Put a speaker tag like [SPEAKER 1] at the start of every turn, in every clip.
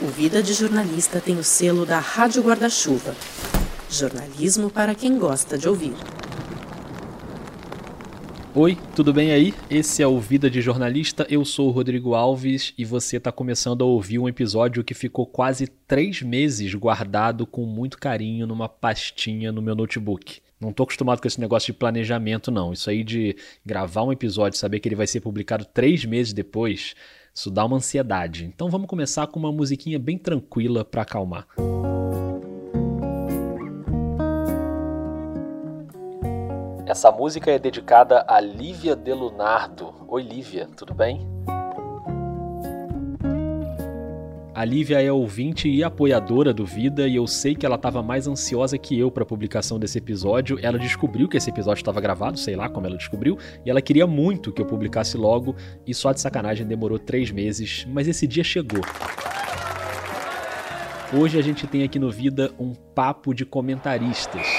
[SPEAKER 1] O Vida de Jornalista tem o selo da Rádio Guarda-Chuva. Jornalismo para quem gosta de ouvir.
[SPEAKER 2] Oi, tudo bem aí? Esse é o Vida de Jornalista. Eu sou o Rodrigo Alves e você está começando a ouvir um episódio que ficou quase três meses guardado com muito carinho numa pastinha no meu notebook. Não estou acostumado com esse negócio de planejamento, não. Isso aí de gravar um episódio e saber que ele vai ser publicado três meses depois isso dá uma ansiedade. Então vamos começar com uma musiquinha bem tranquila para acalmar. Essa música é dedicada a Lívia Delunardo. Oi, Lívia, tudo bem? A Lívia é ouvinte e apoiadora do Vida e eu sei que ela estava mais ansiosa que eu para a publicação desse episódio. Ela descobriu que esse episódio estava gravado, sei lá como ela descobriu, e ela queria muito que eu publicasse logo e só de sacanagem demorou três meses, mas esse dia chegou. Hoje a gente tem aqui no Vida um papo de comentaristas.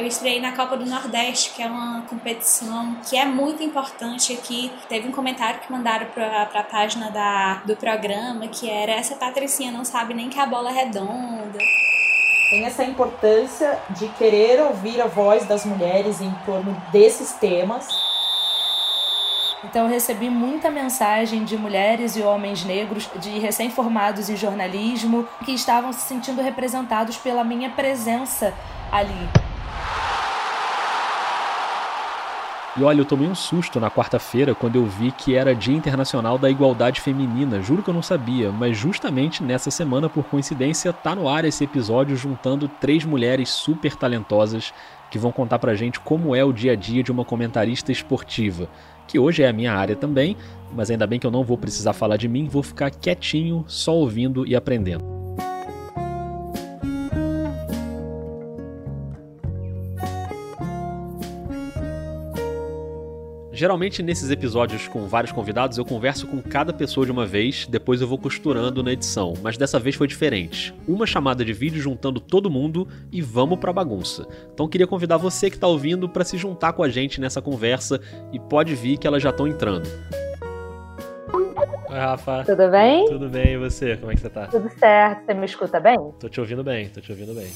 [SPEAKER 3] Eu estreiei na Copa do Nordeste, que é uma competição que é muito importante aqui. Teve um comentário que mandaram para a página da, do programa que era essa Patricinha não sabe nem que a bola é redonda.
[SPEAKER 4] Tem essa importância de querer ouvir a voz das mulheres em torno desses temas.
[SPEAKER 5] Então eu recebi muita mensagem de mulheres e homens negros, de recém-formados em jornalismo, que estavam se sentindo representados pela minha presença ali.
[SPEAKER 2] E olha, eu tomei um susto na quarta-feira quando eu vi que era Dia Internacional da Igualdade Feminina. Juro que eu não sabia, mas justamente nessa semana, por coincidência, tá no ar esse episódio juntando três mulheres super talentosas que vão contar pra gente como é o dia a dia de uma comentarista esportiva, que hoje é a minha área também, mas ainda bem que eu não vou precisar falar de mim, vou ficar quietinho, só ouvindo e aprendendo. Geralmente nesses episódios com vários convidados eu converso com cada pessoa de uma vez, depois eu vou costurando na edição, mas dessa vez foi diferente. Uma chamada de vídeo juntando todo mundo e vamos pra bagunça. Então queria convidar você que tá ouvindo para se juntar com a gente nessa conversa e pode vir que elas já estão entrando. Oi, Rafa.
[SPEAKER 6] Tudo bem?
[SPEAKER 2] Tudo bem, e você? Como é que você tá?
[SPEAKER 6] Tudo certo. Você me escuta bem?
[SPEAKER 2] Tô te ouvindo bem, tô te ouvindo bem.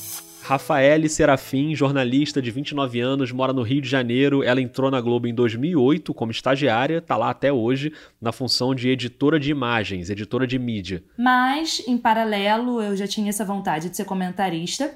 [SPEAKER 2] Rafaele Serafim, jornalista de 29 anos, mora no Rio de Janeiro. Ela entrou na Globo em 2008 como estagiária, tá lá até hoje na função de editora de imagens, editora de mídia.
[SPEAKER 5] Mas, em paralelo, eu já tinha essa vontade de ser comentarista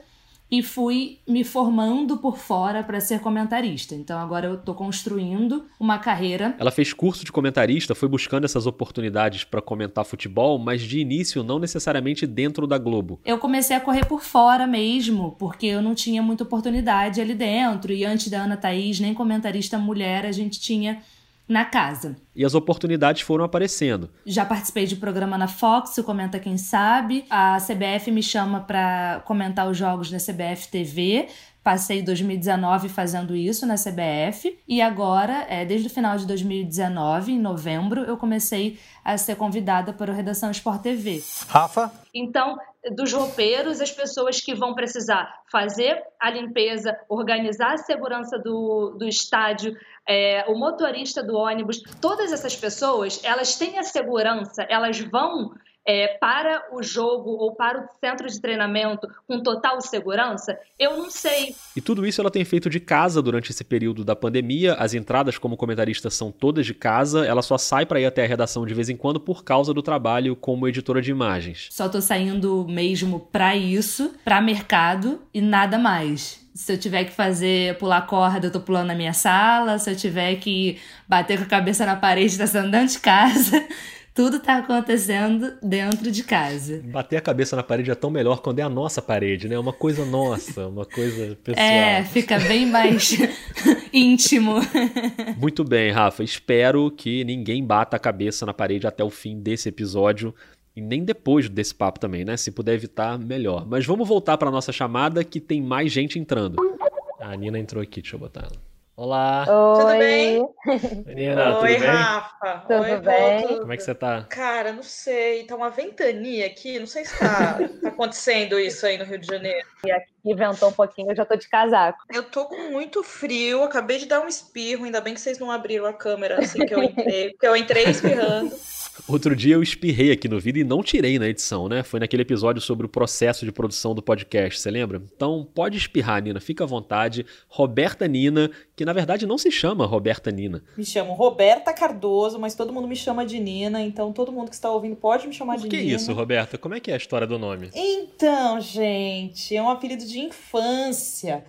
[SPEAKER 5] e fui me formando por fora para ser comentarista. Então agora eu estou construindo uma carreira.
[SPEAKER 2] Ela fez curso de comentarista, foi buscando essas oportunidades para comentar futebol, mas de início não necessariamente dentro da Globo.
[SPEAKER 5] Eu comecei a correr por fora mesmo, porque eu não tinha muita oportunidade ali dentro. E antes da Ana Thaís, nem comentarista mulher, a gente tinha na casa.
[SPEAKER 2] E as oportunidades foram aparecendo.
[SPEAKER 5] Já participei de programa na Fox, o Comenta Quem Sabe. A CBF me chama para comentar os jogos na CBF TV. Passei 2019 fazendo isso na CBF e agora, é, desde o final de 2019, em novembro, eu comecei a ser convidada para o Redação Sport TV.
[SPEAKER 2] Rafa?
[SPEAKER 7] Então, dos roupeiros, as pessoas que vão precisar fazer a limpeza, organizar a segurança do, do estádio, é, o motorista do ônibus, todas essas pessoas, elas têm a segurança, elas vão é, para o jogo ou para o centro de treinamento com total segurança? Eu não sei.
[SPEAKER 2] E tudo isso ela tem feito de casa durante esse período da pandemia. As entradas como comentarista são todas de casa. Ela só sai para ir até a redação de vez em quando por causa do trabalho como editora de imagens.
[SPEAKER 5] Só tô saindo mesmo para isso, para mercado e nada mais. Se eu tiver que fazer pular corda, eu tô pulando na minha sala. Se eu tiver que bater com a cabeça na parede, tá saindo dentro de casa. Tudo tá acontecendo dentro de casa.
[SPEAKER 2] Bater a cabeça na parede é tão melhor quando é a nossa parede, né? É uma coisa nossa, uma coisa pessoal.
[SPEAKER 5] É, fica bem mais íntimo.
[SPEAKER 2] Muito bem, Rafa. Espero que ninguém bata a cabeça na parede até o fim desse episódio. E nem depois desse papo também, né? Se puder evitar, melhor. Mas vamos voltar para nossa chamada que tem mais gente entrando. A Nina entrou aqui, deixa eu botar ela. Olá.
[SPEAKER 6] Oi.
[SPEAKER 8] Tudo bem?
[SPEAKER 2] Menina,
[SPEAKER 8] Oi,
[SPEAKER 2] tudo bem?
[SPEAKER 8] Rafa.
[SPEAKER 6] Tudo
[SPEAKER 8] Oi,
[SPEAKER 6] bem?
[SPEAKER 8] Tudo.
[SPEAKER 2] Como é que você tá?
[SPEAKER 8] Cara, não sei. Tá uma ventania aqui. Não sei se tá, tá acontecendo isso aí no Rio de Janeiro.
[SPEAKER 6] E aqui ventou um pouquinho, eu já tô de casaco.
[SPEAKER 8] Eu tô com muito frio. Acabei de dar um espirro. Ainda bem que vocês não abriram a câmera assim que eu entrei. Porque eu entrei espirrando.
[SPEAKER 2] Outro dia eu espirrei aqui no vídeo e não tirei na edição, né? Foi naquele episódio sobre o processo de produção do podcast, você lembra? Então pode espirrar, Nina, fica à vontade. Roberta Nina, que na verdade não se chama Roberta Nina.
[SPEAKER 4] Me chamo Roberta Cardoso, mas todo mundo me chama de Nina, então todo mundo que está ouvindo pode me chamar
[SPEAKER 2] Por
[SPEAKER 4] de
[SPEAKER 2] que
[SPEAKER 4] Nina.
[SPEAKER 2] isso, Roberta? Como é que é a história do nome?
[SPEAKER 4] Então, gente, é um apelido de infância.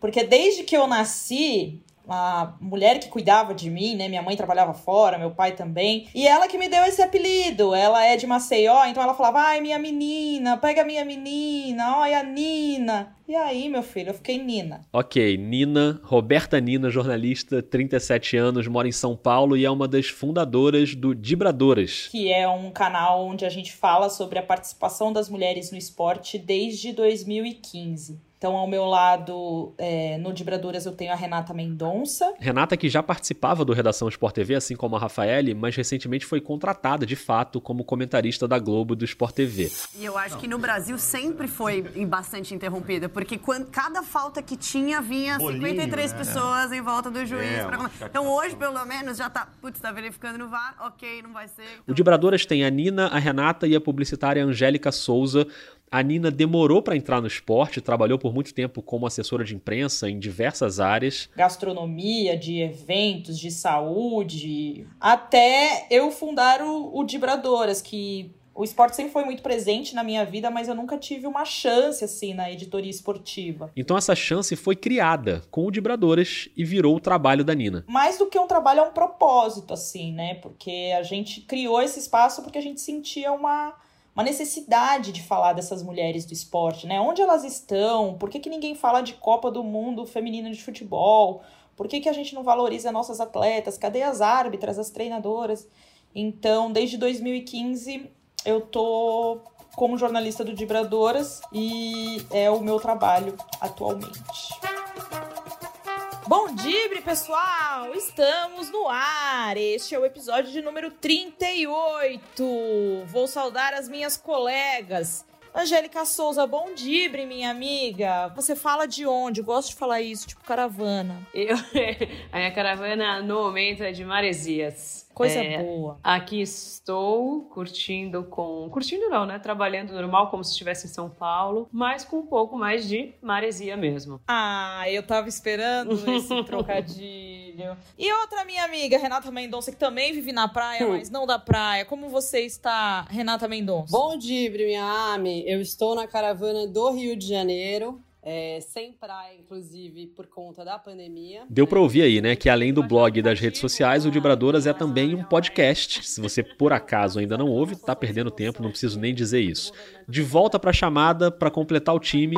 [SPEAKER 4] Porque desde que eu nasci, a mulher que cuidava de mim, né? Minha mãe trabalhava fora, meu pai também. E ela que me deu esse apelido. Ela é de Maceió, então ela falava: ai, minha menina, pega minha menina, olha a Nina. E aí, meu filho, eu fiquei Nina.
[SPEAKER 2] Ok, Nina, Roberta Nina, jornalista, 37 anos, mora em São Paulo e é uma das fundadoras do Dibradoras.
[SPEAKER 4] Que é um canal onde a gente fala sobre a participação das mulheres no esporte desde 2015. Então, ao meu lado, é, no Dibradoras, eu tenho a Renata Mendonça.
[SPEAKER 2] Renata, que já participava do Redação Sport TV, assim como a Rafaele, mas recentemente foi contratada, de fato, como comentarista da Globo do Sport TV.
[SPEAKER 9] E eu acho que no Brasil sempre foi bastante interrompida, porque quando, cada falta que tinha, vinha
[SPEAKER 10] Bolinho,
[SPEAKER 9] 53
[SPEAKER 10] né?
[SPEAKER 9] pessoas em volta do juiz.
[SPEAKER 10] É,
[SPEAKER 9] pra... Então hoje, pelo menos, já tá, putz, tá verificando no VAR, ok, não vai ser.
[SPEAKER 2] O Dibradoras tem a Nina, a Renata e a publicitária Angélica Souza. A Nina demorou para entrar no esporte, trabalhou por muito tempo como assessora de imprensa em diversas áreas.
[SPEAKER 4] gastronomia, de eventos, de saúde, até eu fundar o, o Dibradoras, que o esporte sempre foi muito presente na minha vida, mas eu nunca tive uma chance assim na editoria esportiva.
[SPEAKER 2] Então essa chance foi criada com o Dibradoras e virou o trabalho da Nina.
[SPEAKER 4] Mais do que um trabalho, é um propósito, assim, né? Porque a gente criou esse espaço porque a gente sentia uma, uma necessidade de falar dessas mulheres do esporte, né? Onde elas estão? Por que, que ninguém fala de Copa do Mundo feminina de futebol? Por que, que a gente não valoriza nossas atletas? Cadê as árbitras, as treinadoras? Então, desde 2015, eu tô como jornalista do Dibradoras e é o meu trabalho atualmente. Bom dia, pessoal! Estamos no ar! Este é o episódio de número 38. Vou saudar as minhas colegas. Angélica Souza, bom dia, minha amiga. Você fala de onde? Eu gosto de falar isso, tipo caravana.
[SPEAKER 11] Eu, a minha caravana no momento é de Maresias.
[SPEAKER 4] Coisa
[SPEAKER 11] É,
[SPEAKER 4] boa.
[SPEAKER 11] Aqui estou curtindo com. Curtindo não, né? Trabalhando normal, como se estivesse em São Paulo, mas com um pouco mais de maresia mesmo.
[SPEAKER 4] Ah, eu tava esperando esse trocadilho. E outra minha amiga, Renata Mendonça, que também vive na praia,
[SPEAKER 12] Hum.
[SPEAKER 4] mas não da praia. Como você está, Renata Mendonça?
[SPEAKER 12] Bom dia, minha Ami. Eu estou na caravana do Rio de Janeiro, é, sem praia, inclusive, por conta da pandemia.
[SPEAKER 2] Deu pra ouvir aí, né, que além do blog e das redes sociais, o Dibradoras é também um podcast. Se você por acaso ainda não ouve, tá perdendo tempo, não preciso nem dizer isso. De volta pra chamada pra completar o time.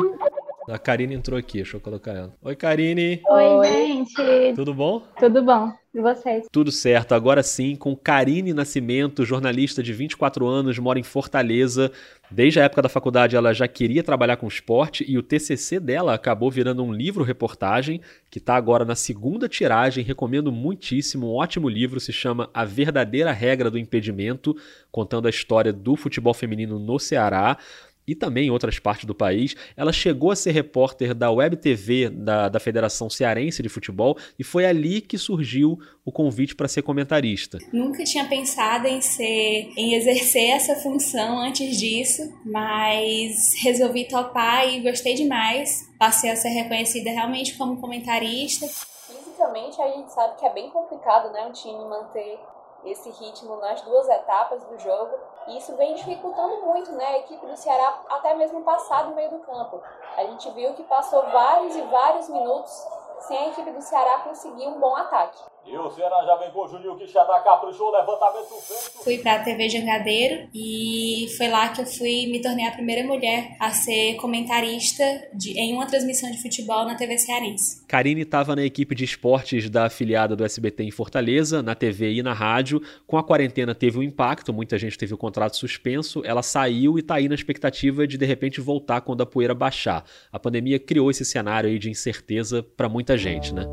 [SPEAKER 2] A Karine entrou aqui, deixa eu colocar ela. Oi, Karine.
[SPEAKER 13] Oi, gente.
[SPEAKER 2] Tudo bom?
[SPEAKER 13] Tudo bom? E vocês?
[SPEAKER 2] Tudo certo, agora sim, com Karine Nascimento, jornalista de 24 anos, mora em Fortaleza. Desde a época da faculdade ela já queria trabalhar com esporte e o TCC dela acabou virando um livro-reportagem que está agora na segunda tiragem. Recomendo muitíssimo, um ótimo livro, se chama A Verdadeira Regra do Impedimento, contando a história do futebol feminino no Ceará e também em outras partes do país. Ela chegou a ser repórter da Web TV da, da Federação Cearense de Futebol e foi ali que surgiu o convite para ser comentarista.
[SPEAKER 3] Nunca tinha pensado em ser, em exercer essa função antes disso, mas resolvi topar e gostei demais. Passei a ser reconhecida realmente como comentarista.
[SPEAKER 14] Fisicamente, a gente sabe que é bem complicado, né, um time manter esse ritmo nas duas etapas do jogo. E isso vem dificultando muito, né, a equipe do Ceará até mesmo passar do meio do campo. A gente viu que passou vários e vários minutos sem a equipe do Ceará conseguir um bom ataque.
[SPEAKER 10] E o Ceará já vem com o Juninho Quixadá, caprichou, levantamento feito.
[SPEAKER 3] Fui para a TV Jangadeiro e foi lá que eu fui me tornei a primeira mulher a ser comentarista de, em uma transmissão de futebol na TV Cearense.
[SPEAKER 2] Karine estava na equipe de esportes da afiliada do SBT em Fortaleza, na TV e na rádio. Com a quarentena teve um impacto, muita gente teve o contrato suspenso. Ela saiu e está aí na expectativa de de repente voltar quando a poeira baixar. A pandemia criou esse cenário aí de incerteza para muita gente, né?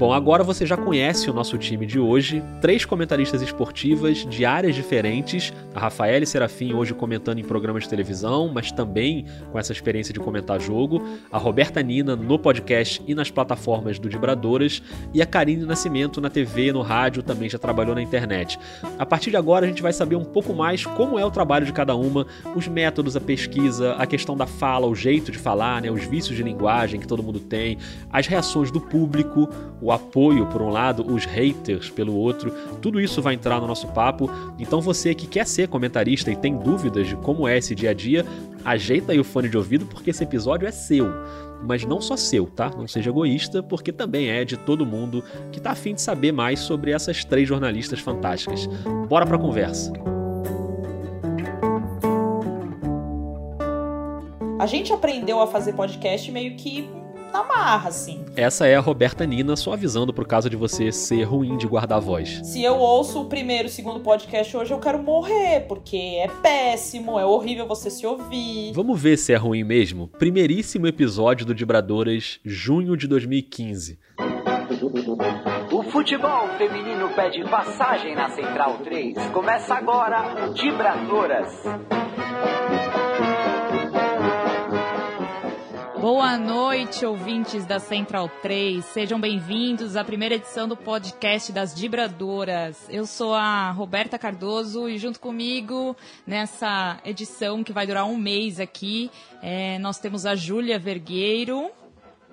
[SPEAKER 2] Bom, agora você já conhece o nosso time de hoje, três comentaristas esportivas de áreas diferentes. A Rafaela Serafim hoje comentando em programas de televisão, mas também com essa experiência de comentar jogo. A Roberta Nina no podcast e nas plataformas do Dibradoras. E a Karine Nascimento na TV, no rádio, também já trabalhou na internet. A partir de agora a gente vai saber um pouco mais como é o trabalho de cada uma, os métodos, a pesquisa, a questão da fala, o jeito de falar, né, os vícios de linguagem que todo mundo tem, as reações do público, o apoio por um lado, os haters pelo outro, tudo isso vai entrar no nosso papo. Então você que quer ser comentarista e tem dúvidas de como é esse dia a dia, ajeita aí o fone de ouvido porque esse episódio é seu. Mas não só seu, tá? Não seja egoísta, porque também é de todo mundo que tá afim de saber mais sobre essas três jornalistas fantásticas. Bora pra conversa!
[SPEAKER 4] A gente aprendeu a fazer podcast meio que na marra, assim.
[SPEAKER 2] Essa é a Roberta Nina, só avisando pro caso de você ser ruim de guardar a voz.
[SPEAKER 4] Se eu ouço o primeiro e o segundo podcast hoje, eu quero morrer, porque é péssimo, é horrível você se ouvir.
[SPEAKER 2] Vamos ver se é ruim mesmo? Primeiríssimo episódio do Dibradoras, junho de 2015.
[SPEAKER 15] O futebol feminino pede passagem na Central 3. Começa agora o Dibradoras.
[SPEAKER 16] Boa noite, ouvintes da Central 3. Sejam bem-vindos à primeira edição do podcast das Dibradoras. Eu sou a Roberta Cardoso e junto comigo nessa edição que vai durar um mês aqui, é, nós temos a Júlia Vergueiro.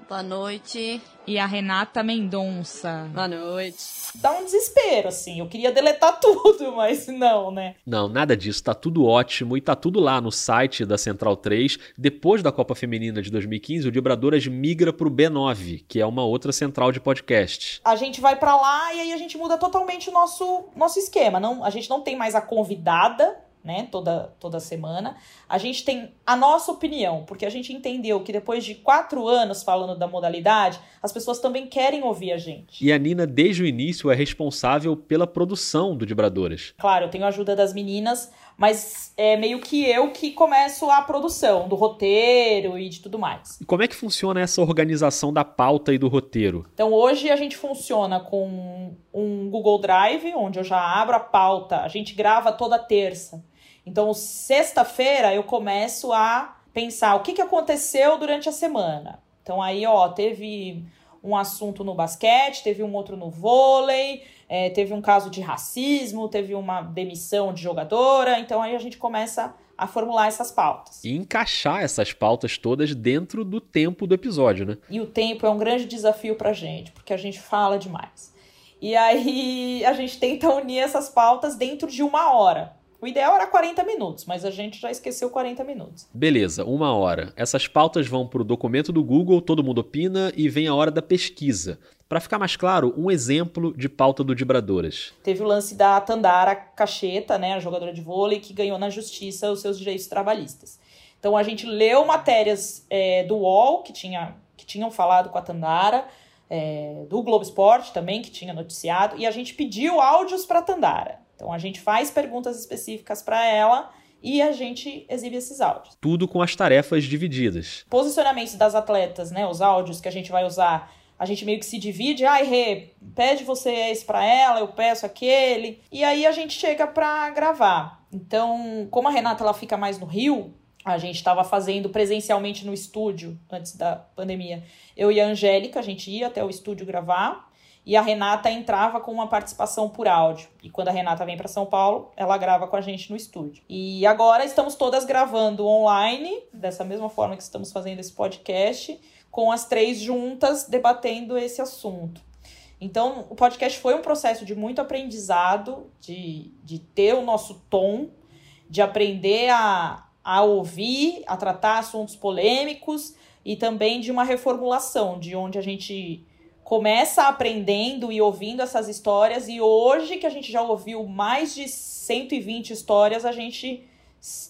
[SPEAKER 17] Boa noite.
[SPEAKER 16] E a Renata Mendonça.
[SPEAKER 17] Boa noite.
[SPEAKER 4] Dá um desespero, assim. Eu queria deletar tudo, mas não, né?
[SPEAKER 2] Não, nada disso. Tá tudo ótimo e tá tudo lá no site da Central 3. Depois da Copa Feminina de 2015, o Dibradoras migra pro B9, que é uma outra central de podcast.
[SPEAKER 4] A gente vai para lá e aí a gente muda totalmente o nosso, nosso esquema. Não, a gente não tem mais a convidada, né, toda, toda semana. A gente tem a nossa opinião, porque a gente entendeu que depois de quatro anos falando da modalidade, as pessoas também querem ouvir a gente.
[SPEAKER 2] E a Nina, desde o início, é responsável pela produção do Dibradoras.
[SPEAKER 4] Claro, eu tenho a ajuda das meninas, mas é meio que eu que começo a produção do roteiro e de tudo mais.
[SPEAKER 2] E como é que funciona essa organização da pauta e do roteiro?
[SPEAKER 4] Então hoje a gente funciona com um Google Drive, onde eu já abro a pauta, a gente grava toda terça. Então, sexta-feira eu começo a pensar o que, que aconteceu durante a semana. Então, aí, ó, teve um assunto no basquete, teve um outro no vôlei, é, teve um caso de racismo, teve uma demissão de jogadora. Então, aí a gente começa a formular essas pautas.
[SPEAKER 2] E encaixar essas pautas todas dentro do tempo do episódio, né?
[SPEAKER 4] E o tempo é um grande desafio pra gente, porque a gente fala demais. E aí a gente tenta unir essas pautas dentro de uma hora. O ideal era 40 minutos, mas a gente já esqueceu 40 minutos.
[SPEAKER 2] Beleza, uma hora. Essas pautas vão para o documento do Google, todo mundo opina, e vem a hora da pesquisa. Para ficar mais claro, um exemplo de pauta do Dibradoras.
[SPEAKER 4] Teve o lance da Tandara Cacheta, né, a jogadora de vôlei, que ganhou na justiça os seus direitos trabalhistas. Então a gente leu matérias é, do UOL, que, tinha, que tinham falado com a Tandara, é, do Globo Esporte também, que tinha noticiado, e a gente pediu áudios para a Tandara. Então a gente faz perguntas específicas para ela e a gente exibe esses áudios.
[SPEAKER 2] Tudo com as tarefas divididas.
[SPEAKER 4] Posicionamentos das atletas, né? Os áudios que a gente vai usar, a gente meio que se divide. Ai, Rê, pede você esse para ela, eu peço aquele. E aí a gente chega para gravar. Então, como a Renata ela fica mais no Rio, a gente estava fazendo presencialmente no estúdio antes da pandemia. Eu e a Angélica, a gente ia até o estúdio gravar e a Renata entrava com uma participação por áudio. E quando a Renata vem para São Paulo, ela grava com a gente no estúdio. E agora estamos todas gravando online, dessa mesma forma que estamos fazendo esse podcast, com as três juntas debatendo esse assunto. Então, o podcast foi um processo de muito aprendizado, de, de ter o nosso tom, de aprender a, a ouvir, a tratar assuntos polêmicos e também de uma reformulação, de onde a gente começa aprendendo e ouvindo essas histórias, e hoje que a gente já ouviu mais de 120 histórias, a gente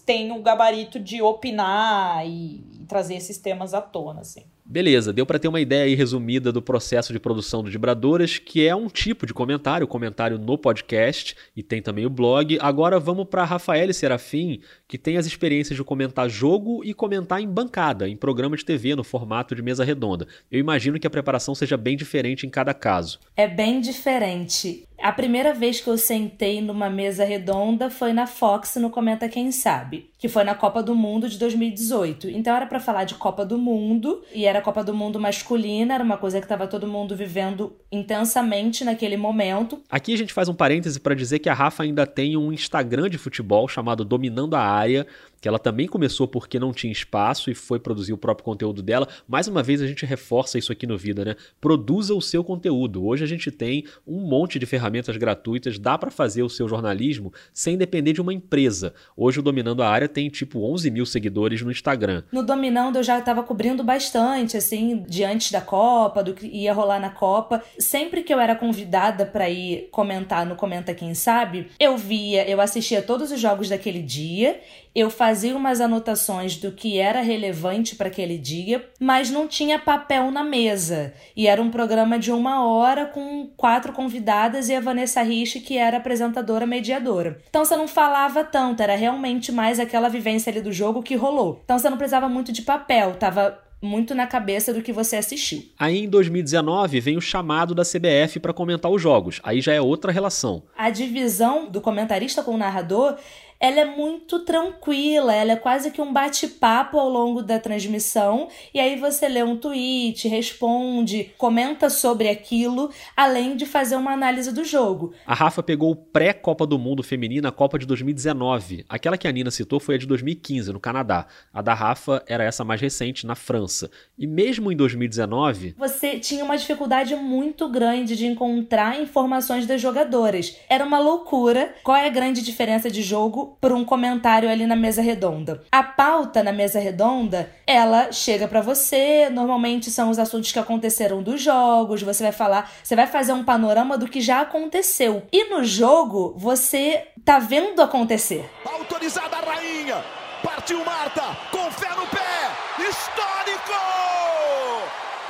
[SPEAKER 4] tem o gabarito de opinar e trazer esses temas à tona, assim.
[SPEAKER 2] Beleza, deu para ter uma ideia aí resumida do processo de produção do Dibradoras, que é um tipo de comentário, comentário no podcast e tem também o blog. Agora vamos para Rafael Serafim, que tem as experiências de comentar jogo e comentar em bancada, em programa de TV no formato de mesa redonda. Eu imagino que a preparação seja bem diferente em cada caso.
[SPEAKER 5] É bem diferente. A primeira vez que eu sentei numa mesa redonda foi na Fox no Comenta Quem Sabe, que foi na Copa do Mundo de 2018. Então era para falar de Copa do Mundo e era Copa do Mundo masculina, era uma coisa que estava todo mundo vivendo intensamente naquele momento.
[SPEAKER 2] Aqui a gente faz um parêntese para dizer que a Rafa ainda tem um Instagram de futebol chamado Dominando a Área, que ela também começou porque não tinha espaço e foi produzir o próprio conteúdo dela. Mais uma vez a gente reforça isso aqui no Vida, né? Produza o seu conteúdo. Hoje a gente tem um monte de ferramentas gratuitas, dá para fazer o seu jornalismo sem depender de uma empresa. Hoje o Dominando a Área tem tipo 11 mil seguidores no Instagram.
[SPEAKER 5] No Dominando eu já estava cobrindo bastante, assim, diante da Copa, do que ia rolar na Copa. Sempre que eu era convidada para ir comentar no Comenta Quem Sabe, eu via, eu assistia todos os jogos daquele dia eu fazia umas anotações do que era relevante para aquele dia, mas não tinha papel na mesa. E era um programa de uma hora com quatro convidadas e a Vanessa Rich, que era apresentadora mediadora. Então você não falava tanto, era realmente mais aquela vivência ali do jogo que rolou. Então você não precisava muito de papel, tava muito na cabeça do que você assistiu.
[SPEAKER 2] Aí em 2019 vem o chamado da CBF para comentar os jogos. Aí já é outra relação.
[SPEAKER 5] A divisão do comentarista com o narrador ela é muito tranquila, ela é quase que um bate-papo ao longo da transmissão, e aí você lê um tweet, responde, comenta sobre aquilo, além de fazer uma análise do jogo.
[SPEAKER 2] A Rafa pegou o pré-Copa do Mundo Feminina, a Copa de 2019. Aquela que a Nina citou foi a de 2015, no Canadá. A da Rafa era essa mais recente, na França. E mesmo em 2019.
[SPEAKER 5] Você tinha uma dificuldade muito grande de encontrar informações das jogadoras. Era uma loucura. Qual é a grande diferença de jogo por um comentário ali na mesa redonda. A pauta na mesa redonda, ela chega para você, normalmente são os assuntos que aconteceram dos jogos, você vai falar, você vai fazer um panorama do que já aconteceu. E no jogo, você tá vendo acontecer.
[SPEAKER 18] Autorizada a rainha, partiu Marta, com fé no pé, histórico!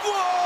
[SPEAKER 18] Gol!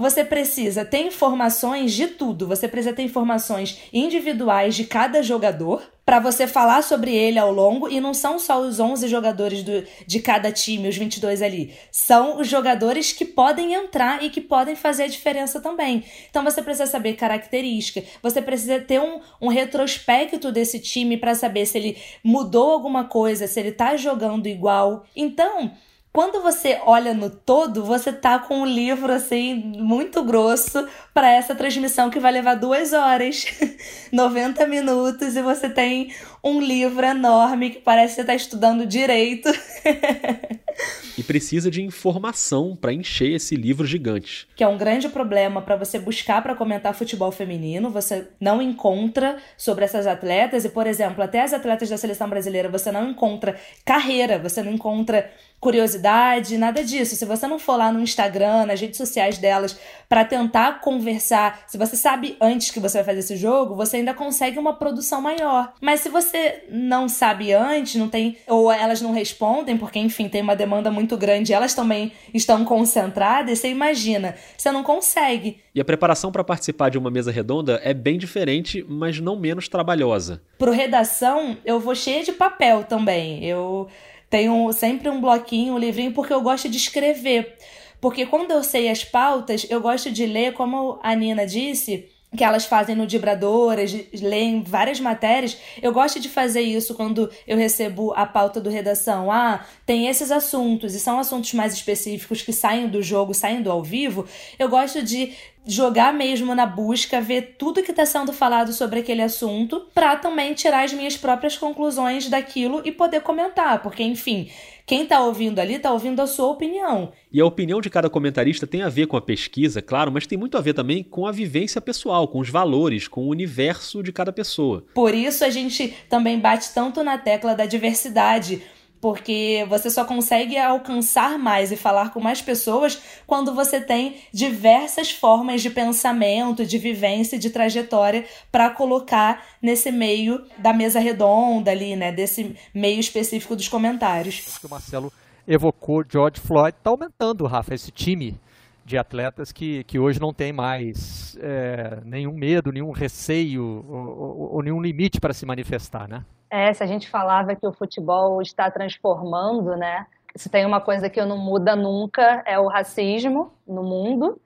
[SPEAKER 5] Você precisa ter informações de tudo. Você precisa ter informações individuais de cada jogador para você falar sobre ele ao longo e não são só os 11 jogadores do, de cada time, os 22 ali. São os jogadores que podem entrar e que podem fazer a diferença também. Então você precisa saber característica, você precisa ter um, um retrospecto desse time para saber se ele mudou alguma coisa, se ele tá jogando igual. Então, quando você olha no todo, você tá com um livro assim muito grosso para essa transmissão que vai levar duas horas, 90 minutos, e você tem um livro enorme que parece que você tá estudando direito.
[SPEAKER 2] e precisa de informação para encher esse livro gigante.
[SPEAKER 5] Que é um grande problema para você buscar para comentar futebol feminino, você não encontra sobre essas atletas e, por exemplo, até as atletas da seleção brasileira, você não encontra carreira, você não encontra curiosidade, nada disso. Se você não for lá no Instagram, nas redes sociais delas, para tentar conversar, se você sabe antes que você vai fazer esse jogo, você ainda consegue uma produção maior. Mas se você não sabe antes, não tem ou elas não respondem, porque enfim, tem uma demanda muito grande, elas também estão concentradas, você imagina, você não consegue.
[SPEAKER 2] E a preparação para participar de uma mesa redonda é bem diferente, mas não menos trabalhosa.
[SPEAKER 5] Pro redação, eu vou cheia de papel também. Eu tenho sempre um bloquinho, um livrinho, porque eu gosto de escrever. Porque quando eu sei as pautas, eu gosto de ler, como a Nina disse, que elas fazem no Dibradoras, leem várias matérias. Eu gosto de fazer isso quando eu recebo a pauta do redação. Ah, tem esses assuntos, e são assuntos mais específicos que saem do jogo, saem do ao vivo. Eu gosto de jogar mesmo na busca, ver tudo que está sendo falado sobre aquele assunto, para também tirar as minhas próprias conclusões daquilo e poder comentar, porque enfim, quem está ouvindo ali está ouvindo a sua opinião.
[SPEAKER 2] E a opinião de cada comentarista tem a ver com a pesquisa, claro, mas tem muito a ver também com a vivência pessoal, com os valores, com o universo de cada pessoa.
[SPEAKER 5] Por isso a gente também bate tanto na tecla da diversidade porque você só consegue alcançar mais e falar com mais pessoas quando você tem diversas formas de pensamento, de vivência, de trajetória para colocar nesse meio da mesa redonda ali, né, desse meio específico dos comentários.
[SPEAKER 19] O Marcelo evocou George Floyd, está aumentando, Rafa, esse time de atletas que, que hoje não tem mais é, nenhum medo, nenhum receio ou, ou, ou nenhum limite para se manifestar, né?
[SPEAKER 6] É, se a gente falava que o futebol está transformando, né? Se tem uma coisa que não muda nunca é o racismo no mundo.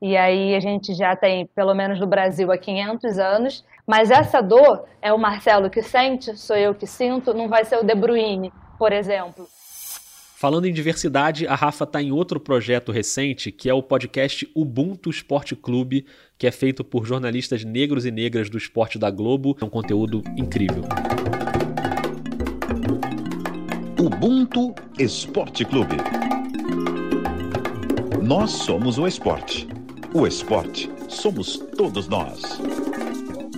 [SPEAKER 6] E aí a gente já tem, pelo menos no Brasil, há 500 anos. Mas essa dor é o Marcelo que sente, sou eu que sinto, não vai ser o De Bruyne, por exemplo.
[SPEAKER 2] Falando em diversidade, a Rafa está em outro projeto recente, que é o podcast Ubuntu Esporte Clube, que é feito por jornalistas negros e negras do esporte da Globo. É um conteúdo incrível.
[SPEAKER 20] Ubuntu Esporte Clube. Nós somos o esporte. O esporte somos todos nós.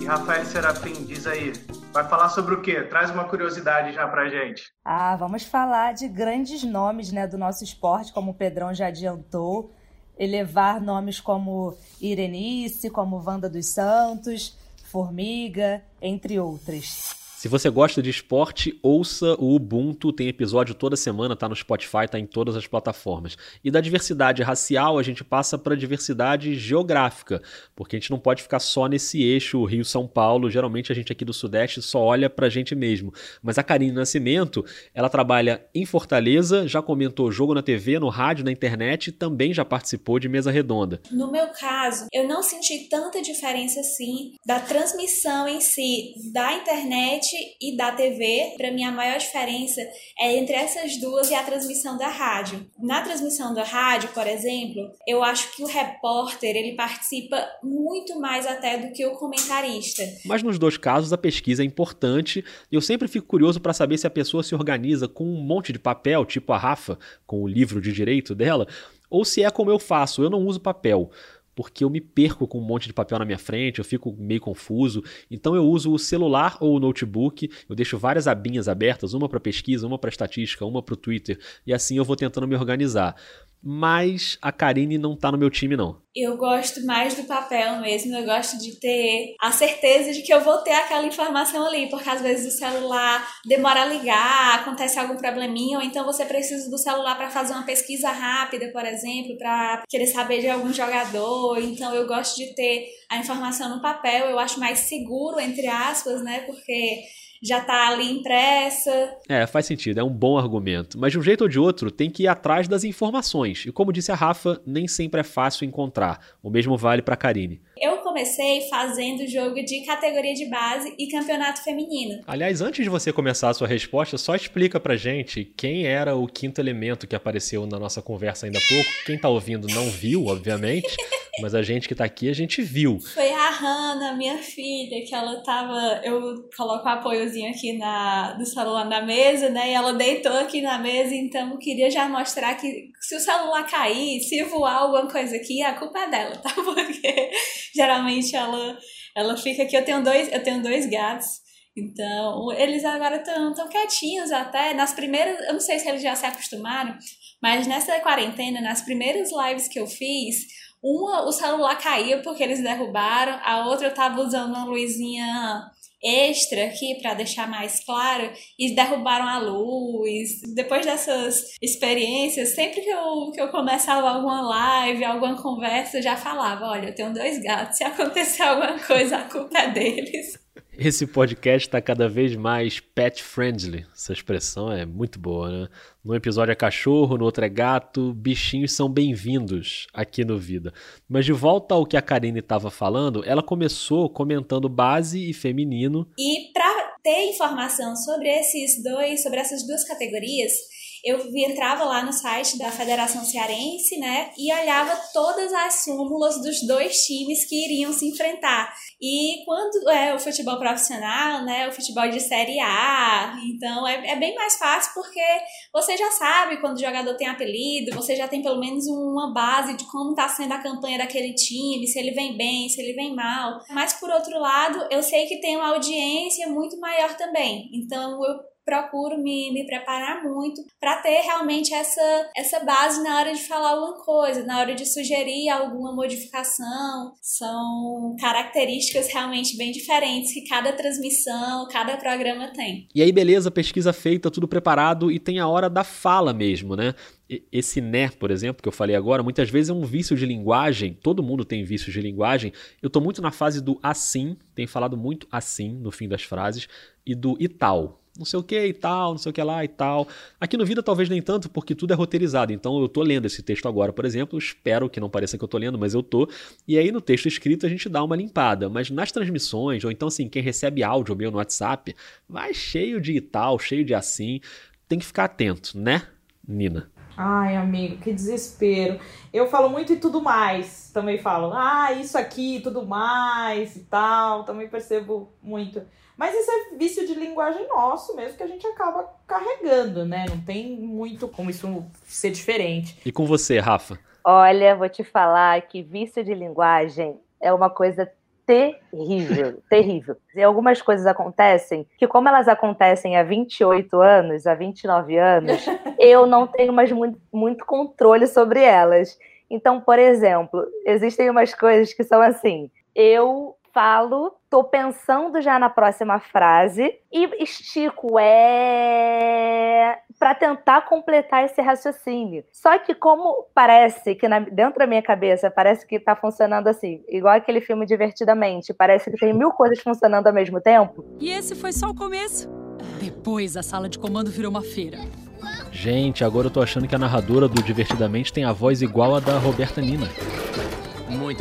[SPEAKER 21] E Rafael Serafim, diz aí, vai falar sobre o quê? Traz uma curiosidade já pra gente.
[SPEAKER 5] Ah, vamos falar de grandes nomes né, do nosso esporte, como o Pedrão já adiantou. Elevar nomes como Irenice, como Wanda dos Santos, Formiga, entre outras.
[SPEAKER 2] Se você gosta de esporte, ouça o Ubuntu, tem episódio toda semana, tá no Spotify, tá em todas as plataformas. E da diversidade racial, a gente passa para diversidade geográfica, porque a gente não pode ficar só nesse eixo Rio-São Paulo. Geralmente a gente aqui do Sudeste só olha pra gente mesmo. Mas a Karine Nascimento, ela trabalha em Fortaleza, já comentou jogo na TV, no rádio, na internet e também já participou de mesa redonda.
[SPEAKER 3] No meu caso, eu não senti tanta diferença assim da transmissão em si da internet e da TV, para mim a maior diferença é entre essas duas e a transmissão da rádio. Na transmissão da rádio, por exemplo, eu acho que o repórter ele participa muito mais até do que o comentarista.
[SPEAKER 2] Mas nos dois casos a pesquisa é importante e eu sempre fico curioso para saber se a pessoa se organiza com um monte de papel, tipo a Rafa, com o livro de direito dela, ou se é como eu faço, eu não uso papel porque eu me perco com um monte de papel na minha frente, eu fico meio confuso. Então eu uso o celular ou o notebook, eu deixo várias abinhas abertas, uma para pesquisa, uma para estatística, uma para o Twitter, e assim eu vou tentando me organizar mas a Karine não tá no meu time, não.
[SPEAKER 3] Eu gosto mais do papel mesmo, eu gosto de ter a certeza de que eu vou ter aquela informação ali, porque às vezes o celular demora a ligar, acontece algum probleminha, ou então você precisa do celular para fazer uma pesquisa rápida, por exemplo, para querer saber de algum jogador. Então eu gosto de ter a informação no papel, eu acho mais seguro, entre aspas, né? Porque já está ali impressa.
[SPEAKER 2] É, faz sentido, é um bom argumento. Mas de um jeito ou de outro, tem que ir atrás das informações. E como disse a Rafa, nem sempre é fácil encontrar. O mesmo vale para Karine.
[SPEAKER 3] Eu comecei fazendo jogo de categoria de base e campeonato feminino.
[SPEAKER 2] Aliás, antes de você começar a sua resposta, só explica pra gente quem era o quinto elemento que apareceu na nossa conversa ainda há pouco. Quem tá ouvindo não viu, obviamente, mas a gente que tá aqui, a gente viu.
[SPEAKER 3] Foi a Hannah, minha filha, que ela tava. Eu coloco o apoiozinho aqui na, do celular na mesa, né? E ela deitou aqui na mesa, então eu queria já mostrar que se o celular cair, se voar alguma coisa aqui, a culpa é dela, tá? Porque geralmente ela, ela fica aqui. Eu tenho dois, eu tenho dois gatos. Então, eles agora estão tão quietinhos até. Nas primeiras, eu não sei se eles já se acostumaram, mas nessa quarentena, nas primeiras lives que eu fiz, uma o celular caiu porque eles derrubaram, a outra eu tava usando uma luzinha extra aqui para deixar mais claro e derrubaram a luz. Depois dessas experiências, sempre que eu, que eu começava alguma live, alguma conversa, eu já falava: olha, eu tenho dois gatos, se acontecer alguma coisa, a culpa é deles.
[SPEAKER 2] Esse podcast está cada vez mais pet friendly. Essa expressão é muito boa, né? No episódio é cachorro, no outro é gato. Bichinhos são bem-vindos aqui no Vida. Mas de volta ao que a Karine estava falando, ela começou comentando base e feminino.
[SPEAKER 3] E para ter informação sobre esses dois, sobre essas duas categorias, eu entrava lá no site da Federação Cearense, né, e olhava todas as súmulas dos dois times que iriam se enfrentar. E quando é o futebol profissional, né, o futebol de Série A, então é, é bem mais fácil porque você já sabe quando o jogador tem apelido, você já tem pelo menos uma base de como está sendo a campanha daquele time, se ele vem bem, se ele vem mal. Mas por outro lado, eu sei que tem uma audiência muito maior também. Então eu procuro me, me preparar muito para ter realmente essa, essa base na hora de falar alguma coisa, na hora de sugerir alguma modificação. São características realmente bem diferentes que cada transmissão, cada programa tem.
[SPEAKER 2] E aí, beleza, pesquisa feita, tudo preparado e tem a hora da fala mesmo, né? esse né, por exemplo, que eu falei agora, muitas vezes é um vício de linguagem, todo mundo tem vícios de linguagem. Eu estou muito na fase do assim, tenho falado muito assim no fim das frases, e do e tal não sei o que e tal, não sei o que lá e tal. Aqui no Vida talvez nem tanto, porque tudo é roteirizado. Então eu tô lendo esse texto agora, por exemplo, espero que não pareça que eu tô lendo, mas eu tô. E aí no texto escrito a gente dá uma limpada, mas nas transmissões, ou então assim, quem recebe áudio meu no WhatsApp, vai cheio de tal, cheio de assim. Tem que ficar atento, né, Nina?
[SPEAKER 4] Ai, amigo, que desespero. Eu falo muito e tudo mais. Também falo, ah, isso aqui, tudo mais e tal. Também percebo muito. Mas isso é vício de linguagem nosso mesmo que a gente acaba carregando, né? Não tem muito como isso ser diferente.
[SPEAKER 2] E com você, Rafa?
[SPEAKER 5] Olha, vou te falar que vício de linguagem é uma coisa terrível, terrível. E algumas coisas acontecem que, como elas acontecem há 28 anos, há 29 anos, eu não tenho mais muito, muito controle sobre elas. Então, por exemplo, existem umas coisas que são assim: eu falo, tô pensando já na próxima frase e estico é para tentar completar esse raciocínio. Só que como parece que na, dentro da minha cabeça parece que tá funcionando assim, igual aquele filme Divertidamente, parece que tem mil coisas funcionando ao mesmo tempo.
[SPEAKER 22] E esse foi só o começo. Depois a sala de comando virou uma feira.
[SPEAKER 2] Gente, agora eu tô achando que a narradora do Divertidamente tem a voz igual a da Roberta Nina.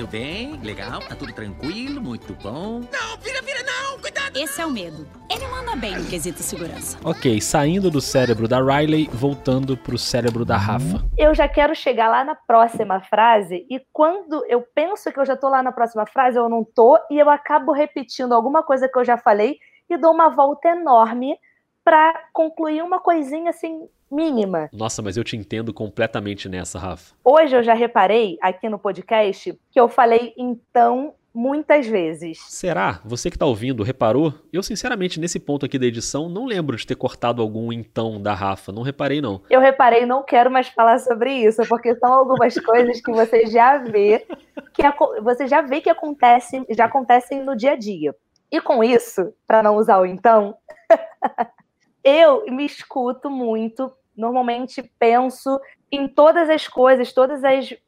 [SPEAKER 23] Muito bem, legal, tá tudo tranquilo, muito bom.
[SPEAKER 22] Não, vira, vira, não, cuidado! Esse é o medo. Ele manda bem no quesito segurança.
[SPEAKER 2] Ok, saindo do cérebro da Riley, voltando pro cérebro da Rafa.
[SPEAKER 5] Eu já quero chegar lá na próxima frase e quando eu penso que eu já tô lá na próxima frase, eu não tô e eu acabo repetindo alguma coisa que eu já falei e dou uma volta enorme para concluir uma coisinha assim mínima.
[SPEAKER 2] Nossa, mas eu te entendo completamente nessa, Rafa.
[SPEAKER 5] Hoje eu já reparei aqui no podcast que eu falei então muitas vezes.
[SPEAKER 2] Será? Você que está ouvindo, reparou? Eu, sinceramente, nesse ponto aqui da edição, não lembro de ter cortado algum então da Rafa. Não reparei, não.
[SPEAKER 5] Eu reparei, não quero mais falar sobre isso, porque são algumas coisas que você já vê que você já vê que acontecem, já acontecem no dia a dia. E com isso, para não usar o então, eu me escuto muito normalmente penso em todas as coisas, todos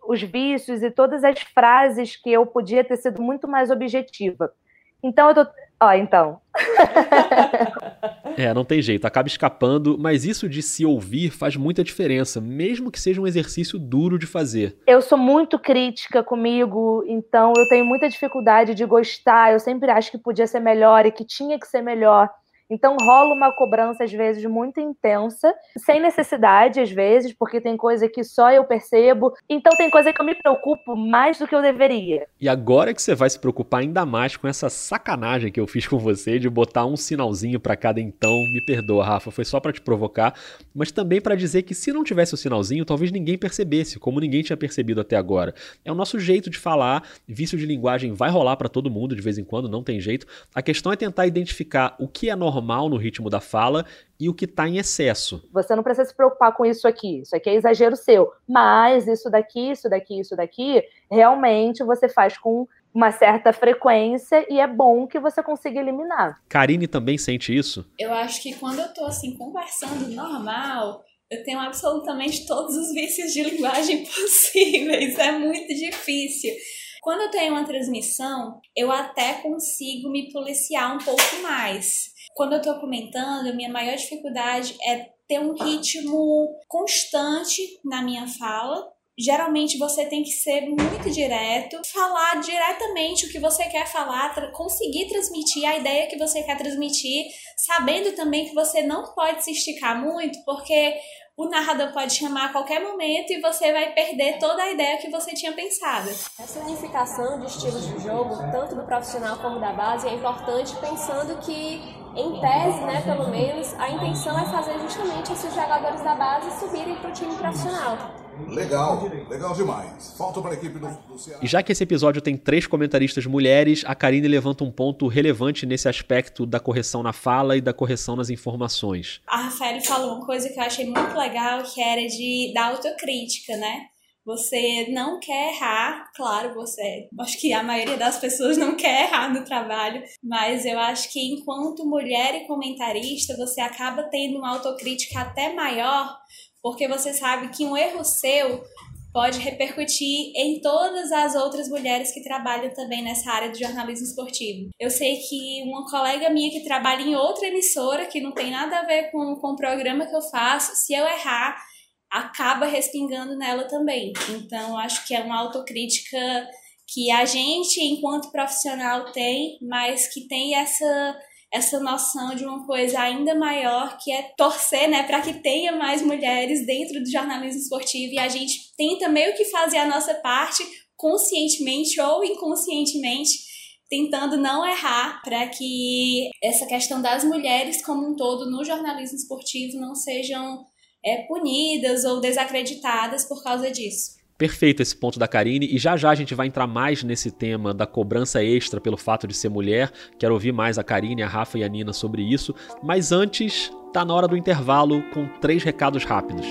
[SPEAKER 5] os vícios e todas as frases que eu podia ter sido muito mais objetiva. Então eu tô. Ó, então.
[SPEAKER 2] é, não tem jeito, acaba escapando, mas isso de se ouvir faz muita diferença, mesmo que seja um exercício duro de fazer.
[SPEAKER 5] Eu sou muito crítica comigo, então eu tenho muita dificuldade de gostar, eu sempre acho que podia ser melhor e que tinha que ser melhor. Então rola uma cobrança, às vezes, muito intensa, sem necessidade, às vezes, porque tem coisa que só eu percebo. Então tem coisa que eu me preocupo mais do que eu deveria.
[SPEAKER 2] E agora que você vai se preocupar ainda mais com essa sacanagem que eu fiz com você de botar um sinalzinho para cada então, me perdoa, Rafa, foi só para te provocar, mas também para dizer que se não tivesse o sinalzinho, talvez ninguém percebesse, como ninguém tinha percebido até agora. É o nosso jeito de falar, vício de linguagem vai rolar para todo mundo de vez em quando, não tem jeito. A questão é tentar identificar o que é normal normal no ritmo da fala e o que está em excesso.
[SPEAKER 5] Você não precisa se preocupar com isso aqui, isso aqui é exagero seu, mas isso daqui, isso daqui, isso daqui, realmente você faz com uma certa frequência e é bom que você consiga eliminar.
[SPEAKER 2] Karine também sente isso?
[SPEAKER 3] Eu acho que quando eu tô assim conversando normal, eu tenho absolutamente todos os vícios de linguagem possíveis, é muito difícil. Quando eu tenho uma transmissão, eu até consigo me policiar um pouco mais. Quando eu estou comentando, minha maior dificuldade é ter um ritmo constante na minha fala. Geralmente você tem que ser muito direto, falar diretamente o que você quer falar, tra conseguir transmitir a ideia que você quer transmitir, sabendo também que você não pode se esticar muito, porque o narrador pode chamar a qualquer momento e você vai perder toda a ideia que você tinha pensado.
[SPEAKER 14] Essa unificação de estilos de jogo, tanto do profissional como da base, é importante pensando que, em tese, né, pelo menos, a intenção é fazer justamente esses jogadores da base subirem para o time profissional.
[SPEAKER 24] Legal, legal demais. Falta para a equipe do, do Ceará.
[SPEAKER 2] E já que esse episódio tem três comentaristas mulheres, a Karine levanta um ponto relevante nesse aspecto da correção na fala e da correção nas informações.
[SPEAKER 3] A Rafael falou uma coisa que eu achei muito legal, que era de da autocrítica, né? Você não quer errar, claro, você. Acho que a maioria das pessoas não quer errar no trabalho, mas eu acho que enquanto mulher e comentarista, você acaba tendo uma autocrítica até maior, porque você sabe que um erro seu pode repercutir em todas as outras mulheres que trabalham também nessa área do jornalismo esportivo. Eu sei que uma colega minha que trabalha em outra emissora, que não tem nada a ver com, com o programa que eu faço, se eu errar, acaba respingando nela também. Então, acho que é uma autocrítica que a gente, enquanto profissional, tem, mas que tem essa essa noção de uma coisa ainda maior que é torcer, né, para que tenha mais mulheres dentro do jornalismo esportivo e a gente tenta meio que fazer a nossa parte conscientemente ou inconscientemente tentando não errar para que essa questão das mulheres como um todo no jornalismo esportivo não sejam é, punidas ou desacreditadas por causa disso.
[SPEAKER 2] Perfeito esse ponto da Karine, e já já a gente vai entrar mais nesse tema da cobrança extra pelo fato de ser mulher. Quero ouvir mais a Karine, a Rafa e a Nina sobre isso, mas antes, tá na hora do intervalo com três recados rápidos.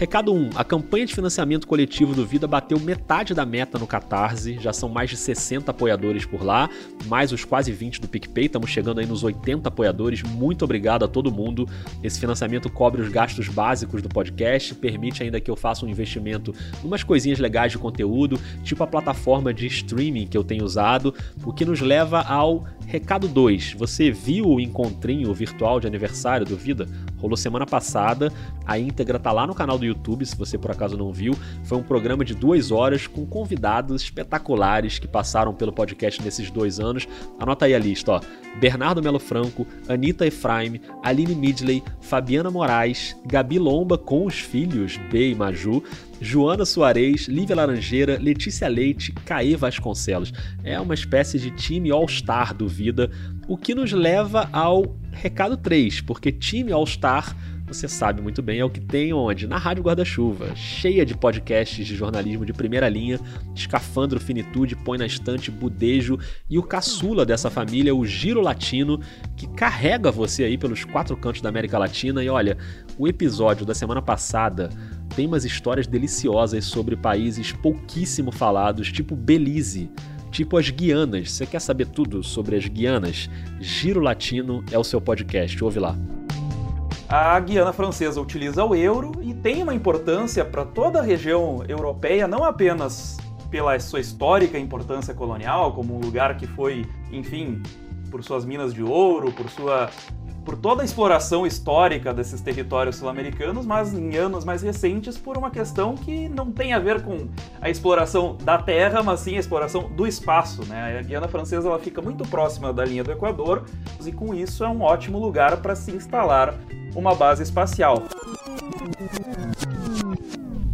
[SPEAKER 2] Recado 1. A campanha de financiamento coletivo do Vida bateu metade da meta no Catarse. Já são mais de 60 apoiadores por lá, mais os quase 20 do PicPay. Estamos chegando aí nos 80 apoiadores. Muito obrigado a todo mundo. Esse financiamento cobre os gastos básicos do podcast, permite ainda que eu faça um investimento em umas coisinhas legais de conteúdo, tipo a plataforma de streaming que eu tenho usado, o que nos leva ao recado 2. Você viu o encontrinho virtual de aniversário do Vida? Rolou semana passada. A íntegra tá lá no canal do YouTube, se você por acaso não viu. Foi um programa de duas horas com convidados espetaculares que passaram pelo podcast nesses dois anos. Anota aí a lista, ó. Bernardo Melo Franco, Anitta Efraim, Aline Midley, Fabiana Moraes, Gabi Lomba com os filhos, B e Maju, Joana Soares, Lívia Laranjeira, Letícia Leite, Caê Vasconcelos. É uma espécie de time All-Star do Vida, o que nos leva ao recado 3, porque time All-Star você sabe muito bem, é o que tem onde? Na Rádio Guarda-Chuva, cheia de podcasts de jornalismo de primeira linha, Escafandro Finitude, Põe na Estante, Budejo e o caçula dessa família, o Giro Latino, que carrega você aí pelos quatro cantos da América Latina. E olha, o episódio da semana passada tem umas histórias deliciosas sobre países pouquíssimo falados, tipo Belize tipo as Guianas. Você quer saber tudo sobre as Guianas? Giro Latino é o seu podcast, ouve lá.
[SPEAKER 25] A Guiana Francesa utiliza o euro e tem uma importância para toda a região europeia, não apenas pela sua histórica importância colonial, como um lugar que foi, enfim, por suas minas de ouro, por sua por toda a exploração histórica desses territórios sul-americanos, mas em anos mais recentes por uma questão que não tem a ver com a exploração da terra, mas sim a exploração do espaço. Né? A Guiana Francesa ela fica muito próxima da linha do Equador e com isso é um ótimo lugar para se instalar uma base espacial.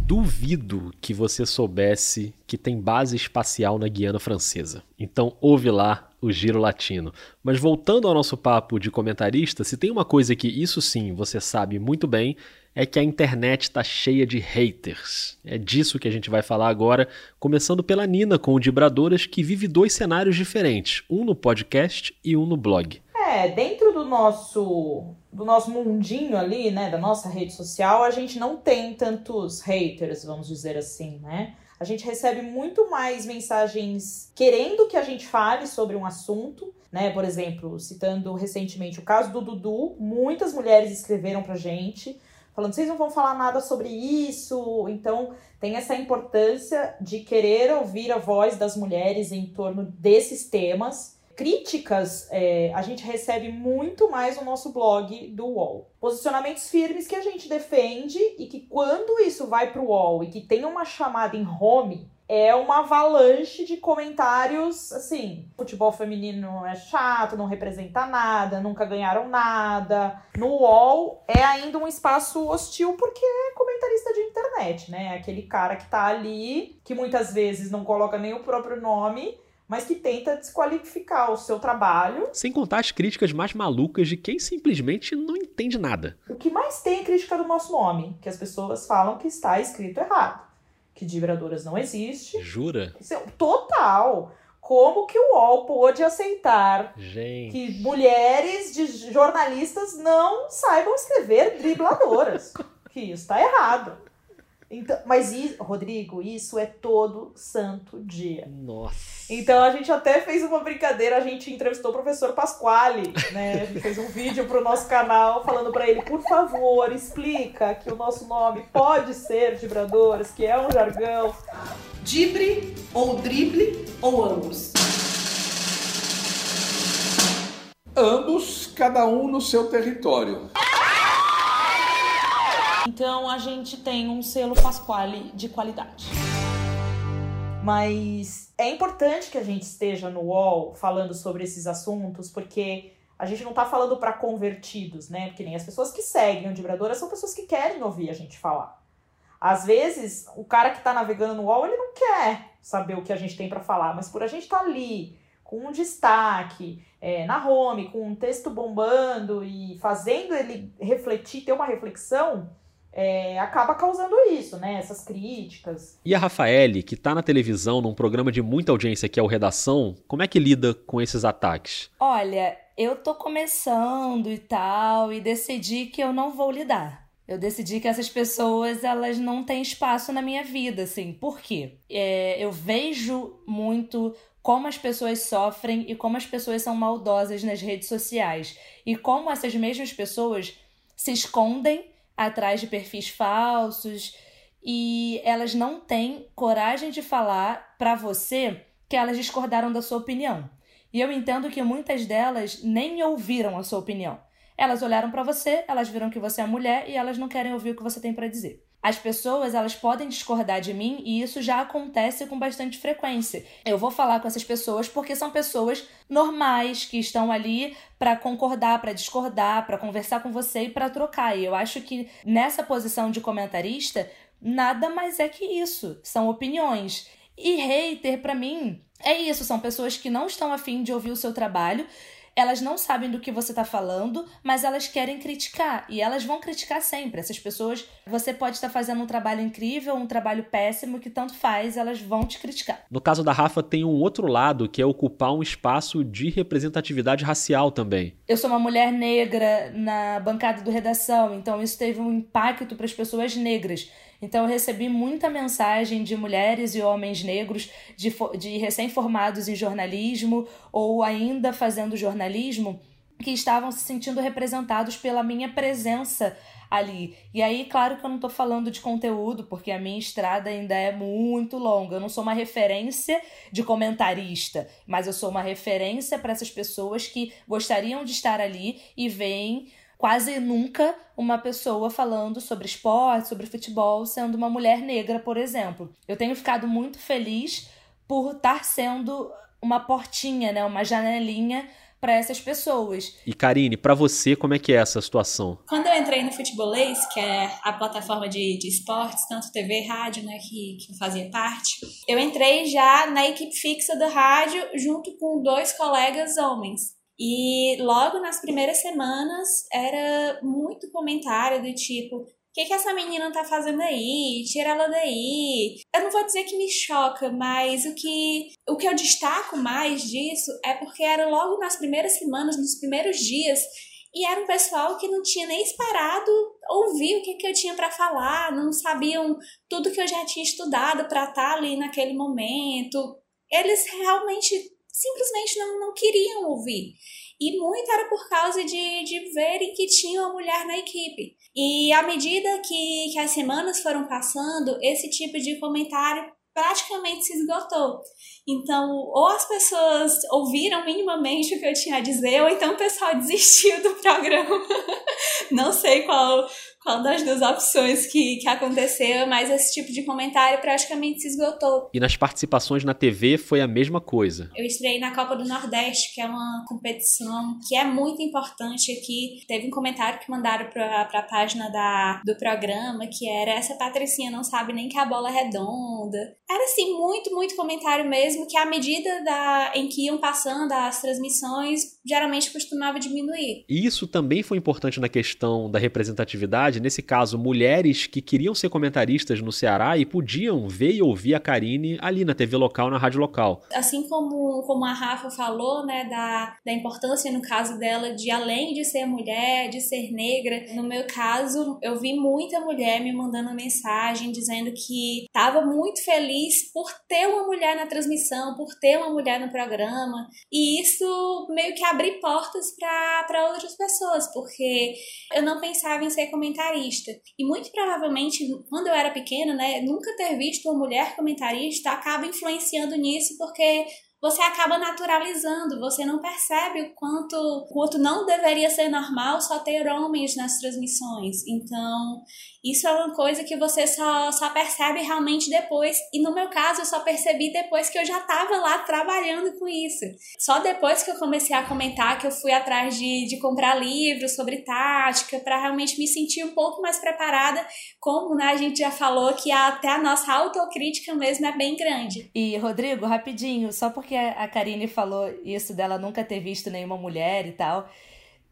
[SPEAKER 2] Duvido que você soubesse que tem base espacial na Guiana Francesa. Então ouve lá o Giro Latino. Mas voltando ao nosso papo de comentarista, se tem uma coisa que isso sim você sabe muito bem, é que a internet está cheia de haters. É disso que a gente vai falar agora, começando pela Nina com o Dibradoras, que vive dois cenários diferentes, um no podcast e um no blog.
[SPEAKER 4] É, dentro do nosso do nosso mundinho ali, né, da nossa rede social, a gente não tem tantos haters, vamos dizer assim, né? A gente recebe muito mais mensagens querendo que a gente fale sobre um assunto, né? Por exemplo, citando recentemente o caso do Dudu, muitas mulheres escreveram pra gente falando, vocês não vão falar nada sobre isso. Então, tem essa importância de querer ouvir a voz das mulheres em torno desses temas críticas é, a gente recebe muito mais no nosso blog do UOL. Posicionamentos firmes que a gente defende e que quando isso vai para o UOL e que tem uma chamada em home, é uma avalanche de comentários assim: futebol feminino é chato, não representa nada, nunca ganharam nada. No UOL é ainda um espaço hostil porque é comentarista de internet, né? Aquele cara que tá ali, que muitas vezes não coloca nem o próprio nome. Mas que tenta desqualificar o seu trabalho.
[SPEAKER 2] Sem contar as críticas mais malucas de quem simplesmente não entende nada.
[SPEAKER 4] O que mais tem é crítica do nosso nome, que as pessoas falam que está escrito errado que de vibradoras não existe.
[SPEAKER 2] Jura?
[SPEAKER 4] É total. Como que o UOL pôde aceitar
[SPEAKER 2] Gente.
[SPEAKER 4] que mulheres de jornalistas não saibam escrever dribladoras? que isso está errado. Então, mas, isso, Rodrigo, isso é todo santo dia.
[SPEAKER 2] Nossa.
[SPEAKER 4] Então a gente até fez uma brincadeira, a gente entrevistou o professor Pasquale, né? A gente fez um vídeo pro nosso canal falando para ele, por favor, explica que o nosso nome pode ser Vibradoras, que é um jargão.
[SPEAKER 26] Dibre ou drible ou ambos?
[SPEAKER 24] Ambos, cada um no seu território.
[SPEAKER 4] Então a gente tem um selo Pasquale de qualidade. Mas é importante que a gente esteja no UOL falando sobre esses assuntos, porque a gente não tá falando para convertidos, né? Porque nem as pessoas que seguem o Vibradora são pessoas que querem ouvir a gente falar. Às vezes, o cara que tá navegando no UOL, ele não quer saber o que a gente tem para falar, mas por a gente estar tá ali, com um destaque, é, na home, com um texto bombando e fazendo ele refletir, ter uma reflexão, é, acaba causando isso, né? Essas críticas.
[SPEAKER 2] E a Rafaele, que tá na televisão num programa de muita audiência que é o Redação, como é que lida com esses ataques?
[SPEAKER 5] Olha, eu tô começando e tal, e decidi que eu não vou lidar. Eu decidi que essas pessoas, elas não têm espaço na minha vida, assim. Por quê? É, eu vejo muito como as pessoas sofrem e como as pessoas são maldosas nas redes sociais. E como essas mesmas pessoas se escondem atrás de perfis falsos e elas não têm coragem de falar para você que elas discordaram da sua opinião. E eu entendo que muitas delas nem ouviram a sua opinião. Elas olharam para você, elas viram que você é mulher e elas não querem ouvir o que você tem para dizer. As pessoas, elas podem discordar de mim e isso já acontece com bastante frequência. Eu vou falar com essas pessoas porque são pessoas normais que estão ali para concordar, para discordar, para conversar com você e para trocar. E eu acho que nessa posição de comentarista, nada mais é que isso. São opiniões. E hater, para mim, é isso. São pessoas que não estão afim de ouvir o seu trabalho elas não sabem do que você está falando, mas elas querem criticar. E elas vão criticar sempre. Essas pessoas, você pode estar fazendo um trabalho incrível, um trabalho péssimo, que tanto faz, elas vão te criticar.
[SPEAKER 2] No caso da Rafa, tem um outro lado, que é ocupar um espaço de representatividade racial também.
[SPEAKER 5] Eu sou uma mulher negra na bancada do redação, então isso teve um impacto para as pessoas negras. Então eu recebi muita mensagem de mulheres e homens negros, de, de recém-formados em jornalismo ou ainda fazendo jornalismo, que estavam se sentindo representados pela minha presença ali. E aí, claro que eu não estou falando de conteúdo, porque a minha estrada ainda é muito longa. Eu não sou uma referência de comentarista, mas eu sou uma referência para essas pessoas que gostariam de estar ali e veem quase nunca uma pessoa falando sobre esporte, sobre futebol, sendo uma mulher negra, por exemplo. Eu tenho ficado muito feliz por estar sendo uma portinha, né, uma janelinha para essas pessoas.
[SPEAKER 2] E Karine, para você, como é que é essa situação?
[SPEAKER 3] Quando eu entrei no Futebolês, que é a plataforma de, de esportes, tanto TV e rádio, né, que, que fazia parte, eu entrei já na equipe fixa da rádio junto com dois colegas homens. E logo nas primeiras semanas era muito comentário do tipo: o que, que essa menina tá fazendo aí? Tira ela daí. Eu não vou dizer que me choca, mas o que, o que eu destaco mais disso é porque era logo nas primeiras semanas, nos primeiros dias, e era um pessoal que não tinha nem esperado ouvir o que, que eu tinha para falar, não sabiam tudo que eu já tinha estudado para estar tá ali naquele momento. Eles realmente simplesmente não, não queriam ouvir. E muito era por causa de, de verem que tinha uma mulher na equipe. E à medida que, que as semanas foram passando, esse tipo de comentário praticamente se esgotou. Então, ou as pessoas ouviram minimamente o que eu tinha a dizer, ou então o pessoal desistiu do programa. Não sei qual, qual das duas opções que, que aconteceu, mas esse tipo de comentário praticamente se esgotou.
[SPEAKER 2] E nas participações na TV foi a mesma coisa.
[SPEAKER 3] Eu estreiei na Copa do Nordeste, que é uma competição que é muito importante aqui. Teve um comentário que mandaram para a página da, do programa que era essa Patricinha não sabe nem que a bola é redonda. Era assim, muito, muito comentário mesmo, que à medida da, em que iam passando as transmissões, geralmente costumava diminuir.
[SPEAKER 2] E isso também foi importante na questão da representatividade, nesse caso, mulheres que queriam ser comentaristas no Ceará e podiam ver e ouvir a Karine ali na TV local, na rádio local.
[SPEAKER 3] Assim como, como a Rafa falou, né, da, da importância no caso dela de além de ser mulher, de ser negra, no meu caso, eu vi muita mulher me mandando mensagem dizendo que estava muito feliz por ter uma mulher na transmissão, por ter uma mulher no programa, e isso meio que abriu portas para outras pessoas, porque eu não pensava em ser comentarista. E muito provavelmente, quando eu era pequena, né, nunca ter visto uma mulher comentarista acaba influenciando nisso, porque você acaba naturalizando, você não percebe o quanto, quanto não deveria ser normal só ter homens nas transmissões. Então, isso é uma coisa que você só, só percebe realmente depois. E no meu caso, eu só percebi depois que eu já estava lá trabalhando com isso. Só depois que eu comecei a comentar que eu fui atrás de, de comprar livros sobre tática, para realmente me sentir um pouco mais preparada, como né, a gente já falou que até a nossa autocrítica mesmo é bem grande.
[SPEAKER 5] E, Rodrigo, rapidinho, só porque a Karine falou isso dela nunca ter visto nenhuma mulher e tal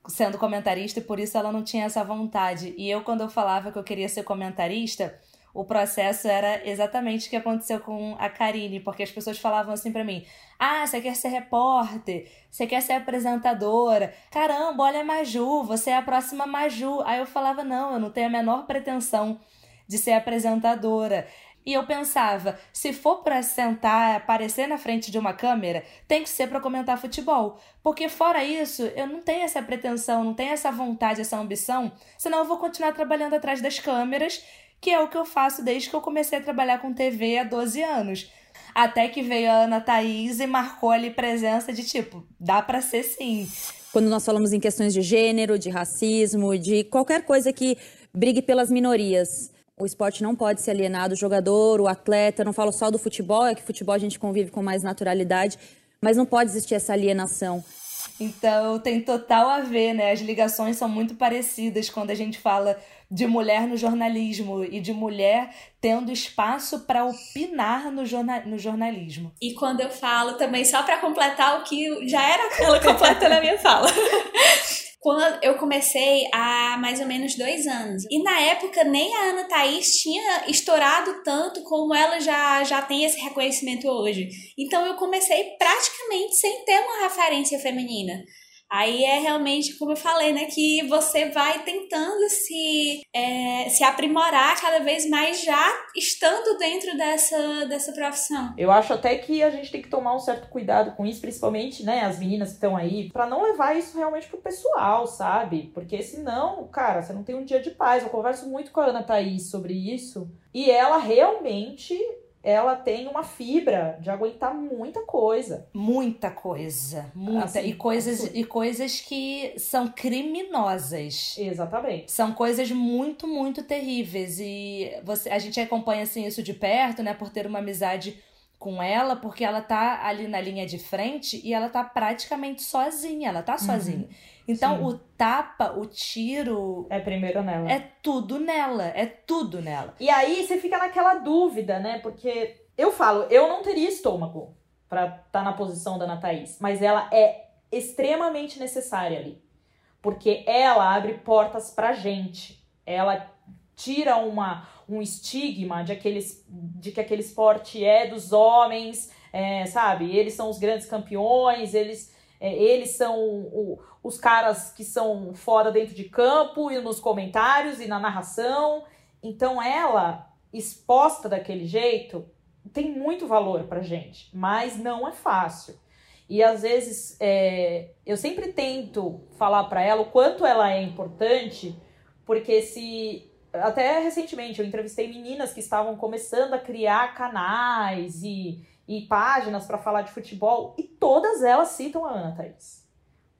[SPEAKER 5] sendo comentarista e por isso ela não tinha essa vontade. E eu, quando eu falava que eu queria ser comentarista, o processo era exatamente o que aconteceu com a Karine, porque as pessoas falavam assim para mim: Ah, você quer ser repórter? Você quer ser apresentadora? Caramba, olha a Maju, você é a próxima Maju. Aí eu falava: Não, eu não tenho a menor pretensão de ser apresentadora. E eu pensava, se for para sentar, aparecer na frente de uma câmera, tem que ser para comentar futebol. Porque fora isso, eu não tenho essa pretensão, não tenho essa vontade, essa ambição, senão eu vou continuar trabalhando atrás das câmeras, que é o que eu faço desde que eu comecei a trabalhar com TV há 12 anos. Até que veio a Ana Thaís e marcou ali presença de tipo, dá para ser sim.
[SPEAKER 27] Quando nós falamos em questões de gênero, de racismo, de qualquer coisa que brigue pelas minorias, o esporte não pode ser alienado, o jogador, o atleta, não falo só do futebol, é que futebol a gente convive com mais naturalidade, mas não pode existir essa alienação.
[SPEAKER 5] Então tem total a ver, né? As ligações são muito parecidas quando a gente fala de mulher no jornalismo e de mulher tendo espaço para opinar no, jorna no jornalismo.
[SPEAKER 3] E quando eu falo também, só para completar o que já era aquela completa na minha fala. quando eu comecei há mais ou menos dois anos. E na época nem a Ana Thaís tinha estourado tanto como ela já, já tem esse reconhecimento hoje. Então eu comecei praticamente sem ter uma referência feminina. Aí é realmente, como eu falei, né, que você vai tentando se, é, se aprimorar cada vez mais já estando dentro dessa, dessa profissão.
[SPEAKER 4] Eu acho até que a gente tem que tomar um certo cuidado com isso, principalmente, né, as meninas que estão aí, para não levar isso realmente pro pessoal, sabe? Porque senão, cara, você não tem um dia de paz. Eu converso muito com a Ana Thaís sobre isso e ela realmente ela tem uma fibra de aguentar muita coisa.
[SPEAKER 5] Muita coisa. Muita. Assim, e, coisas, e coisas que são criminosas.
[SPEAKER 4] Exatamente.
[SPEAKER 5] São coisas muito, muito terríveis. E você, a gente acompanha assim, isso de perto, né? Por ter uma amizade com ela, porque ela tá ali na linha de frente e ela tá praticamente sozinha. Ela tá uhum. Então, Sim. o tapa, o tiro.
[SPEAKER 4] É primeiro nela.
[SPEAKER 5] É tudo nela. É tudo nela.
[SPEAKER 4] E aí você fica naquela dúvida, né? Porque eu falo, eu não teria estômago para estar tá na posição da Ana Thaís, mas ela é extremamente necessária ali. Porque ela abre portas pra gente. Ela tira uma, um estigma de, aqueles, de que aquele esporte é dos homens, é, sabe? Eles são os grandes campeões, eles é, eles são o, os caras que são fora dentro de campo e nos comentários e na narração. Então ela, exposta daquele jeito, tem muito valor pra gente, mas não é fácil. E às vezes é, eu sempre tento falar para ela o quanto ela é importante, porque se até recentemente eu entrevistei meninas que estavam começando a criar canais e e páginas para falar de futebol, e todas elas citam a Ana Thaís.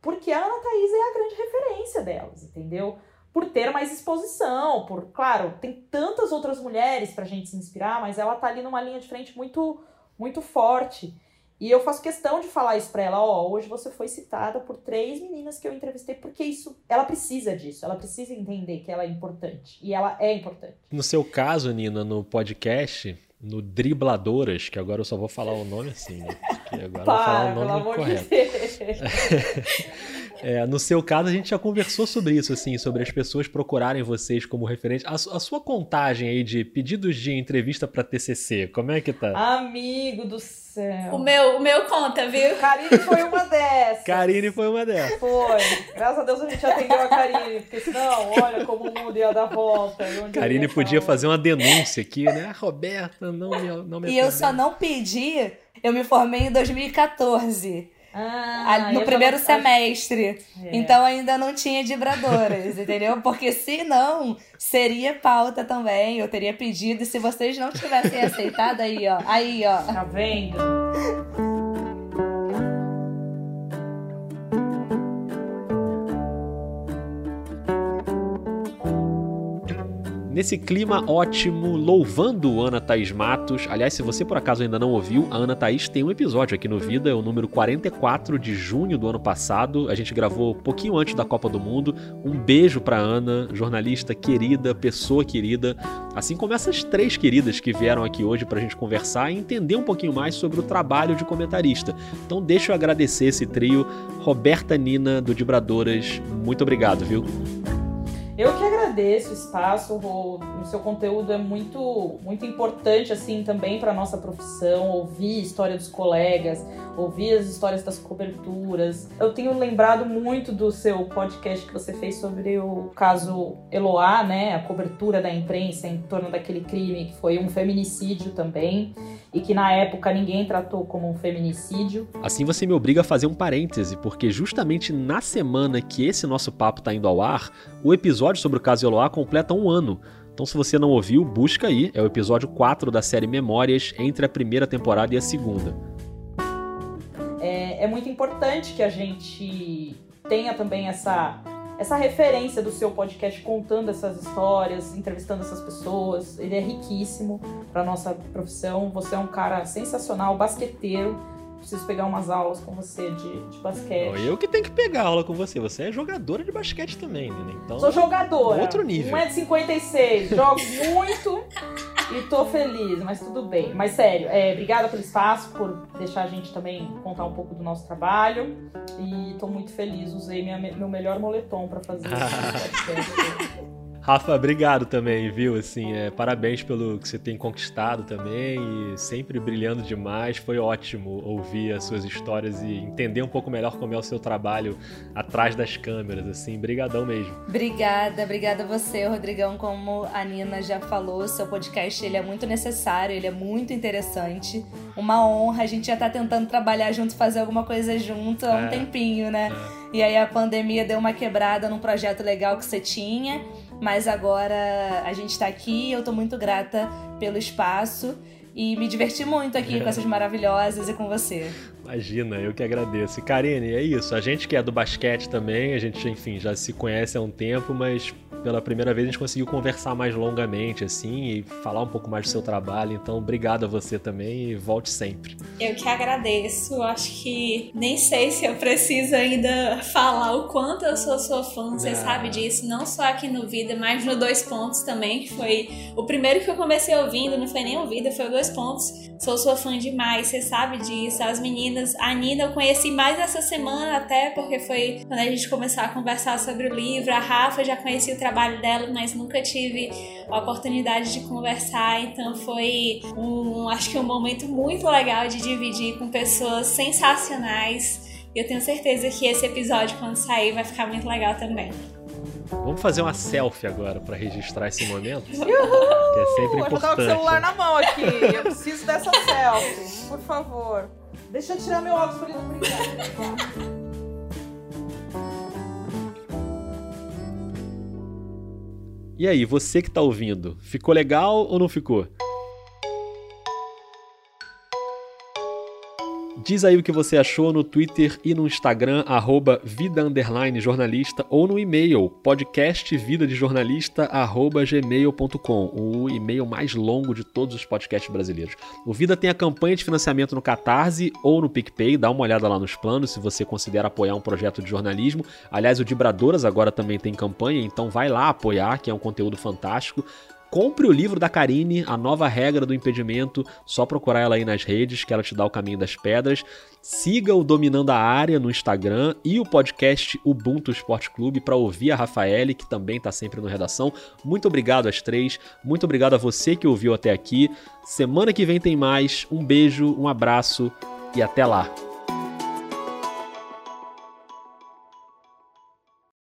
[SPEAKER 4] Porque a Ana Thaís é a grande referência delas, entendeu? por ter mais exposição, por, claro, tem tantas outras mulheres pra gente se inspirar, mas ela tá ali numa linha de frente muito muito forte. E eu faço questão de falar isso pra ela, ó, hoje você foi citada por três meninas que eu entrevistei, porque isso, ela precisa disso, ela precisa entender que ela é importante, e ela é importante.
[SPEAKER 2] No seu caso, Nina, no podcast, no Dribladoras, que agora eu só vou falar o nome assim, né? Porque agora eu vou falar o nome correto. De É, no seu caso, a gente já conversou sobre isso, assim, sobre as pessoas procurarem vocês como referente. A, a sua contagem aí de pedidos de entrevista para TCC, como é que tá?
[SPEAKER 4] Amigo do céu.
[SPEAKER 3] O meu, o meu conta, viu?
[SPEAKER 4] Karine foi uma dessas.
[SPEAKER 2] Karine foi uma dessas.
[SPEAKER 4] Foi. Graças a Deus a gente atendeu a Karine, porque senão, olha como o mundo ia dar volta.
[SPEAKER 2] Karine podia fazer uma denúncia aqui, né? A Roberta não me, não me
[SPEAKER 5] E eu só não pedi, eu me formei em 2014. Ah, no primeiro semestre. É. Então ainda não tinha vibradoras, entendeu? Porque se não, seria pauta também. Eu teria pedido. E se vocês não tivessem aceitado, aí, ó. Aí, ó.
[SPEAKER 4] Tá vendo?
[SPEAKER 2] Nesse clima ótimo, louvando Ana Thaís Matos. Aliás, se você por acaso ainda não ouviu, a Ana Thaís tem um episódio aqui no Vida, é o número 44 de junho do ano passado. A gente gravou pouquinho antes da Copa do Mundo. Um beijo pra Ana, jornalista querida, pessoa querida. Assim como essas três queridas que vieram aqui hoje pra gente conversar e entender um pouquinho mais sobre o trabalho de comentarista. Então deixa eu agradecer esse trio. Roberta Nina, do Dibradoras, muito obrigado, viu?
[SPEAKER 4] Eu que agradeço o espaço, o, o seu conteúdo é muito, muito importante assim também para nossa profissão, ouvir a história dos colegas, ouvir as histórias das coberturas. Eu tenho lembrado muito do seu podcast que você fez sobre o caso Eloá, né, a cobertura da imprensa em torno daquele crime que foi um feminicídio também e que na época ninguém tratou como um feminicídio.
[SPEAKER 2] Assim você me obriga a fazer um parêntese, porque justamente na semana que esse nosso papo está indo ao ar, o episódio sobre o caso Eloá completa um ano. Então, se você não ouviu, busca aí. É o episódio 4 da série Memórias, entre a primeira temporada e a segunda.
[SPEAKER 4] É, muito importante que a gente tenha também essa essa referência do seu podcast contando essas histórias, entrevistando essas pessoas. Ele é riquíssimo para nossa profissão. Você é um cara sensacional, basqueteiro. Preciso pegar umas aulas com você de, de basquete.
[SPEAKER 2] Eu que tenho que pegar aula com você. Você é jogadora de basquete também, né? Então,
[SPEAKER 4] Sou jogadora.
[SPEAKER 2] Outro nível.
[SPEAKER 4] 1,56m. Jogo muito. E tô feliz, mas tudo bem. Mas sério, é, obrigada pelo espaço, por deixar a gente também contar um pouco do nosso trabalho. E tô muito feliz, usei minha, meu melhor moletom para fazer esse podcast.
[SPEAKER 2] Rafa, obrigado também, viu? Assim, é, parabéns pelo que você tem conquistado também e sempre brilhando demais. Foi ótimo ouvir as suas histórias e entender um pouco melhor como é o seu trabalho atrás das câmeras, assim. Brigadão mesmo.
[SPEAKER 5] Obrigada, obrigada a você, Rodrigão. Como a Nina já falou, seu podcast ele é muito necessário, ele é muito interessante. Uma honra, a gente já tá tentando trabalhar junto, fazer alguma coisa junto há um é, tempinho, né? É. E aí a pandemia deu uma quebrada num projeto legal que você tinha mas agora a gente está aqui, eu estou muito grata pelo espaço e me diverti muito aqui com essas maravilhosas e com você.
[SPEAKER 2] Imagina, eu que agradeço. E Karine, é isso. A gente que é do basquete também, a gente, enfim, já se conhece há um tempo, mas pela primeira vez a gente conseguiu conversar mais longamente, assim, e falar um pouco mais do seu trabalho. Então, obrigado a você também e volte sempre.
[SPEAKER 3] Eu que agradeço. Acho que nem sei se eu preciso ainda falar o quanto eu sou sua fã, você ah. sabe disso. Não só aqui no Vida, mas no Dois Pontos também, que foi o primeiro que eu comecei ouvindo, não foi nem o Vida, foi o Dois Pontos. Sou sua fã demais, você sabe disso. As meninas, a Nina eu conheci mais essa semana até, porque foi quando a gente começou a conversar sobre o livro. A Rafa já conheci o trabalho trabalho dela, mas nunca tive a oportunidade de conversar, então foi um, acho que um momento muito legal de dividir com pessoas sensacionais. Eu tenho certeza que esse episódio, quando sair, vai ficar muito legal também.
[SPEAKER 2] Vamos fazer uma selfie agora para registrar esse momento.
[SPEAKER 4] Uhul!
[SPEAKER 2] Que é sempre importante. Eu
[SPEAKER 4] tava com o celular na mão aqui. Eu preciso dessa selfie, por favor. Deixa eu tirar meu óculos para ele não brincar.
[SPEAKER 2] E aí, você que tá ouvindo, ficou legal ou não ficou? Diz aí o que você achou no Twitter e no Instagram, arroba vida jornalista, ou no e-mail, podcastvidadejornalista.gmail.com, o e-mail mais longo de todos os podcasts brasileiros. O Vida tem a campanha de financiamento no Catarse ou no PicPay, dá uma olhada lá nos planos se você considera apoiar um projeto de jornalismo. Aliás, o Dibradoras agora também tem campanha, então vai lá apoiar, que é um conteúdo fantástico. Compre o livro da Karine, A Nova Regra do Impedimento. Só procurar ela aí nas redes, que ela te dá o caminho das pedras. Siga o Dominando a Área no Instagram e o podcast Ubuntu Esporte Clube para ouvir a Rafaele, que também está sempre no redação. Muito obrigado às três. Muito obrigado a você que ouviu até aqui. Semana que vem tem mais. Um beijo, um abraço e até lá.